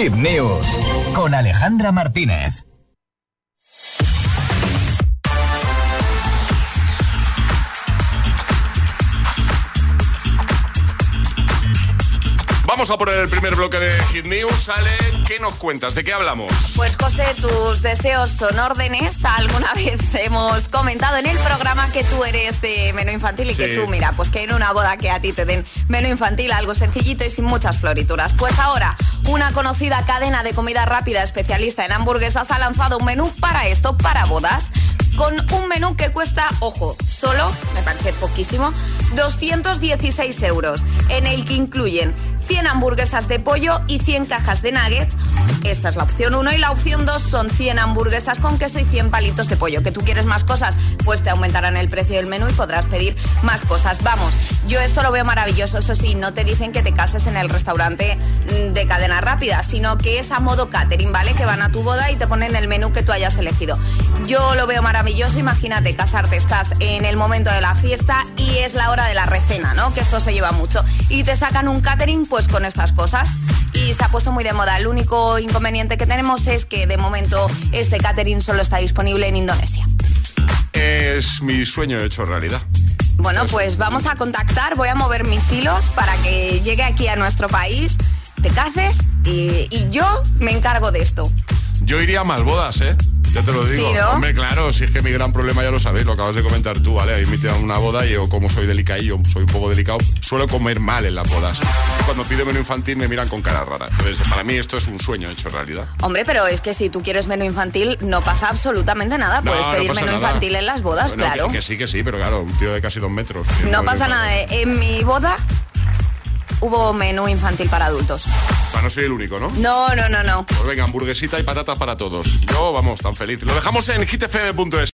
Hit News con Alejandra Martínez. Vamos a poner el primer bloque de Hit News. Ale, ¿qué nos cuentas? ¿De qué hablamos? Pues José, tus deseos son órdenes. Alguna vez hemos comentado en el programa que tú eres de menú infantil y que tú, mira, pues que en una boda que a ti te den menú infantil, algo sencillito y sin muchas florituras. Pues ahora, una conocida cadena de comida rápida especialista en hamburguesas ha lanzado un menú para esto, para bodas con un menú que cuesta, ojo, solo, me parece poquísimo, 216 euros, en el que incluyen 100 hamburguesas de pollo y 100 cajas de nuggets. Esta es la opción 1 y la opción 2 son 100 hamburguesas con queso y 100 palitos de pollo. ¿Que tú quieres más cosas? Pues te aumentarán el precio del menú y podrás pedir más cosas. Vamos, yo esto lo veo maravilloso. Eso sí, no te dicen que te cases en el restaurante mm, de cadena rápida, sino que es a modo catering, ¿vale? Que van a tu boda y te ponen el menú que tú hayas elegido. Yo lo veo maravilloso Imagínate, casarte, estás en el momento de la fiesta y es la hora de la recena, ¿no? Que esto se lleva mucho. Y te sacan un catering pues con estas cosas. Y se ha puesto muy de moda. El único inconveniente que tenemos es que de momento este catering solo está disponible en Indonesia. Es mi sueño hecho realidad. Bueno, pues vamos a contactar, voy a mover mis hilos para que llegue aquí a nuestro país, te cases y, y yo me encargo de esto. Yo iría a más bodas, ¿eh? Ya te lo digo. Hombre, claro, si es que mi gran problema ya lo sabéis, lo acabas de comentar tú, ¿vale? Ahí me a una boda y yo, como soy delicado, yo soy un poco delicado, suelo comer mal en las bodas. Cuando pido menú infantil me miran con cara rara. Entonces, para mí esto es un sueño hecho realidad. Hombre, pero es que si tú quieres menú infantil, no pasa absolutamente nada. Puedes pedir menú infantil en las bodas, claro. Que, que, sí, que sí, pero claro, un tío de casi dos metros. No pasa nada. En mi boda hubo menú infantil para adultos. O sea, no soy el único, ¿no? No, no, no, no. Pues venga, hamburguesita y patatas para todos. Yo, vamos, tan feliz. Lo dejamos en hitfm.es.